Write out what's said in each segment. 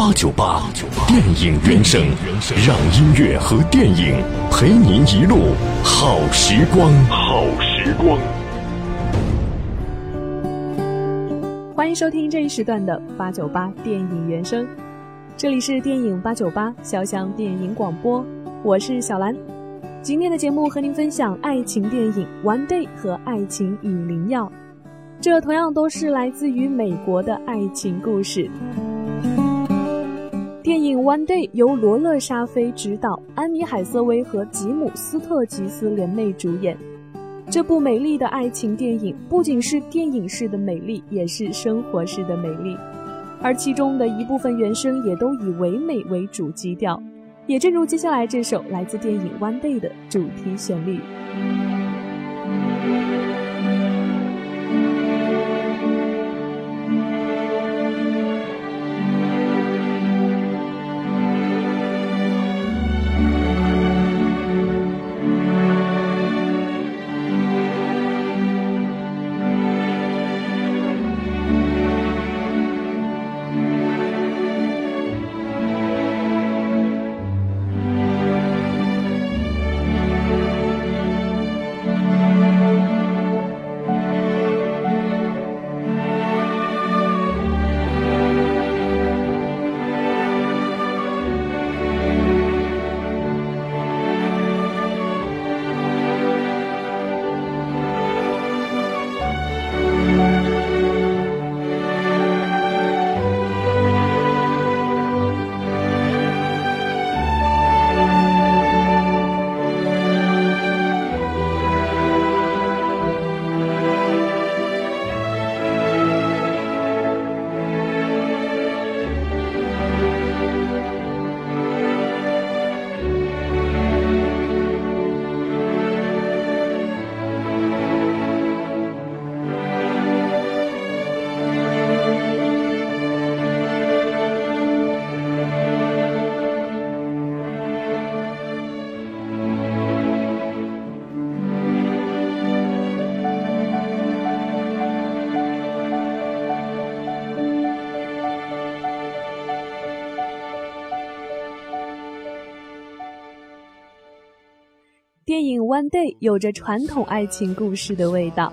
八九八电影原声，让音乐和电影陪您一路好时光。好时光。欢迎收听这一时段的八九八电影原声，这里是电影八九八潇湘电影广播，我是小兰。今天的节目和您分享爱情电影《One Day》和《爱情与灵药》，这同样都是来自于美国的爱情故事。电影《One Day》由罗勒·沙菲执导，安妮·海瑟薇和吉姆·斯特吉斯联袂主演。这部美丽的爱情电影不仅是电影式的美丽，也是生活式的美丽。而其中的一部分原声也都以唯美为主基调，也正如接下来这首来自电影《One Day》的主题旋律。One Day》有着传统爱情故事的味道，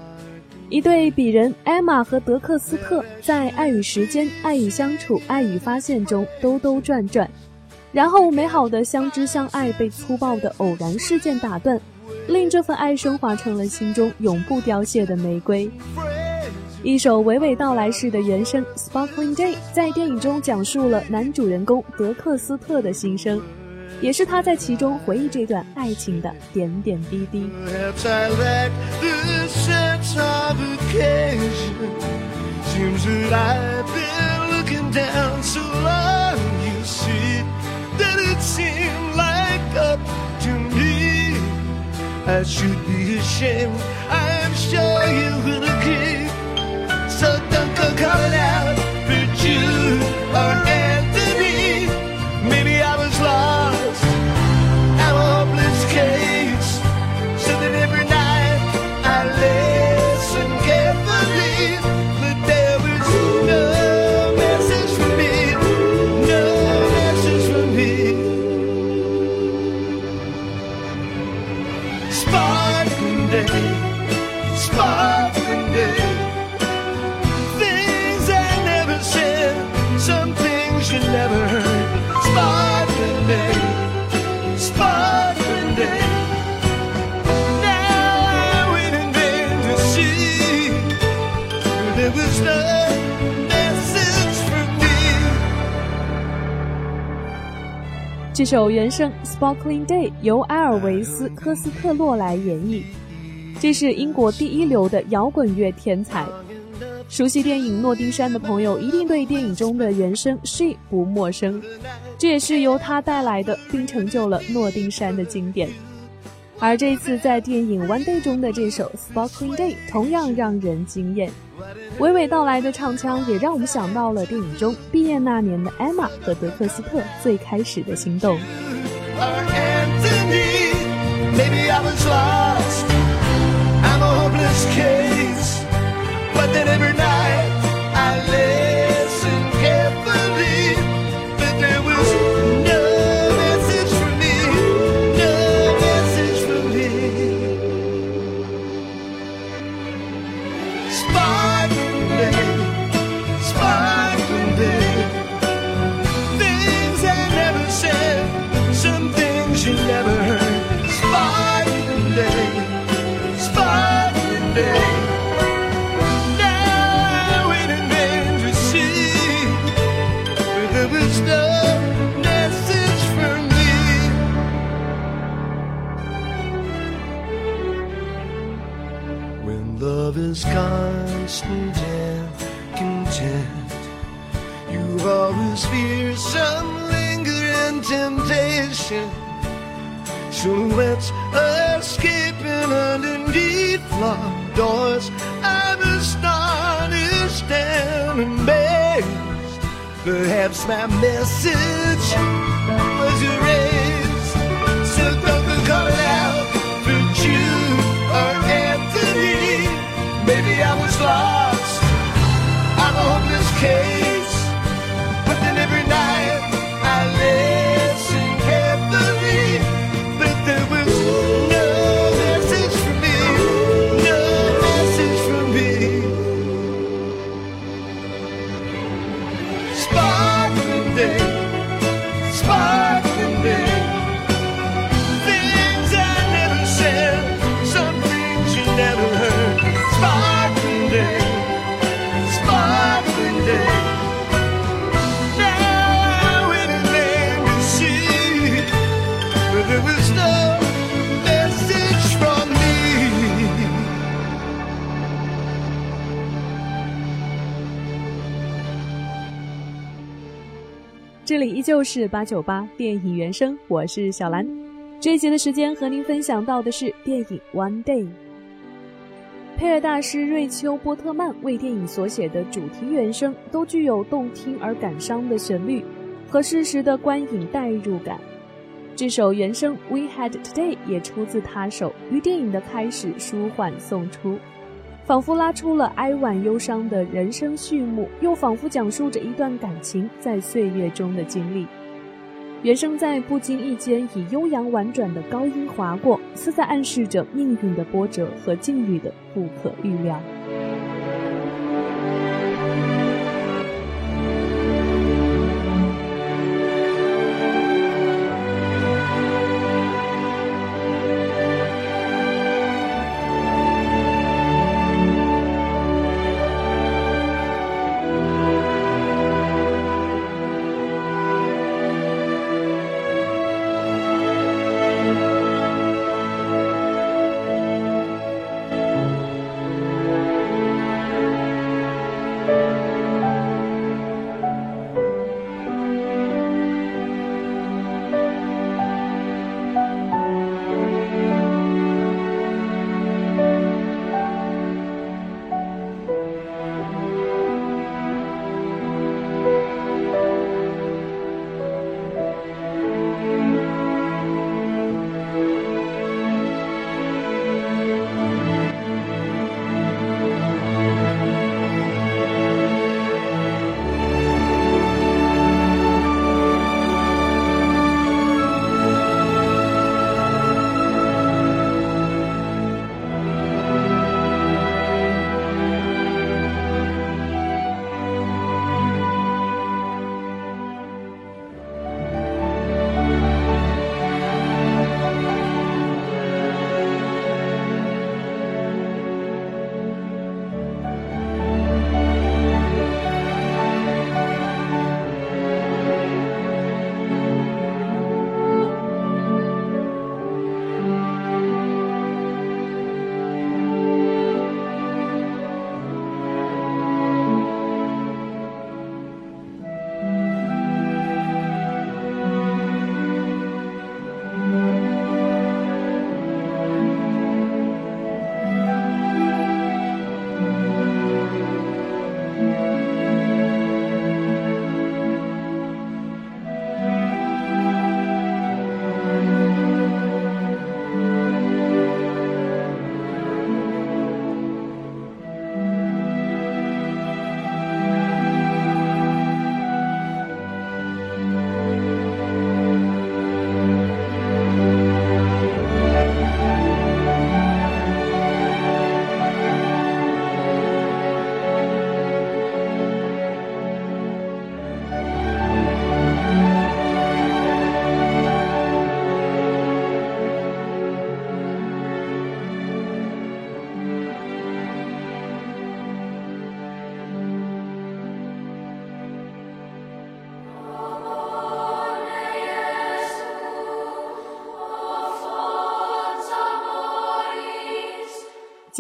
一对鄙人艾玛和德克斯特在爱与时间、爱与相处、爱与发现中兜兜转转，然后美好的相知相爱被粗暴的偶然事件打断，令这份爱升华成了心中永不凋谢的玫瑰。一首娓娓道来式的原声《Sparkling Day》在电影中讲述了男主人公德克斯特的心声。也是他在其中回忆这段爱情的点点滴滴。这首原声《Sparkling Day》由埃尔维斯·科斯特洛来演绎，这是英国第一流的摇滚乐天才。熟悉电影《诺丁山》的朋友一定对电影中的原声《She》不陌生，这也是由他带来的，并成就了《诺丁山》的经典。而这次在电影《One Day》中的这首《Sparkling Day》同样让人惊艳，娓娓道来的唱腔也让我们想到了电影中毕业那年的艾玛和德克斯特最开始的心动。is constant and content. You've always feared some lingering temptation. Silhouettes escaping underneath locked doors. I'm astonished and amazed. Perhaps my message. 这里依旧是八九八电影原声，我是小兰。这一节的时间和您分享到的是电影《One Day》。配乐大师瑞秋·波特曼为电影所写的主题原声，都具有动听而感伤的旋律和适时的观影代入感。这首原声《We Had Today》也出自他手，于电影的开始舒缓送出，仿佛拉出了哀婉忧伤的人生序幕，又仿佛讲述着一段感情在岁月中的经历。原声在不经意间以悠扬婉转的高音划过，似在暗示着命运的波折和境遇的不可预料。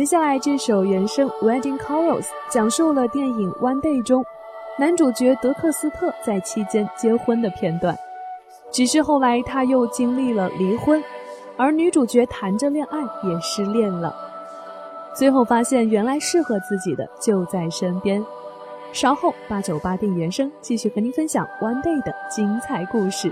接下来这首原声《Wedding Chorus》讲述了电影《One Day》中男主角德克斯特在期间结婚的片段。只是后来他又经历了离婚，而女主角谈着恋爱也失恋了，最后发现原来适合自己的就在身边。稍后八九八电影原声继续和您分享《One Day》的精彩故事。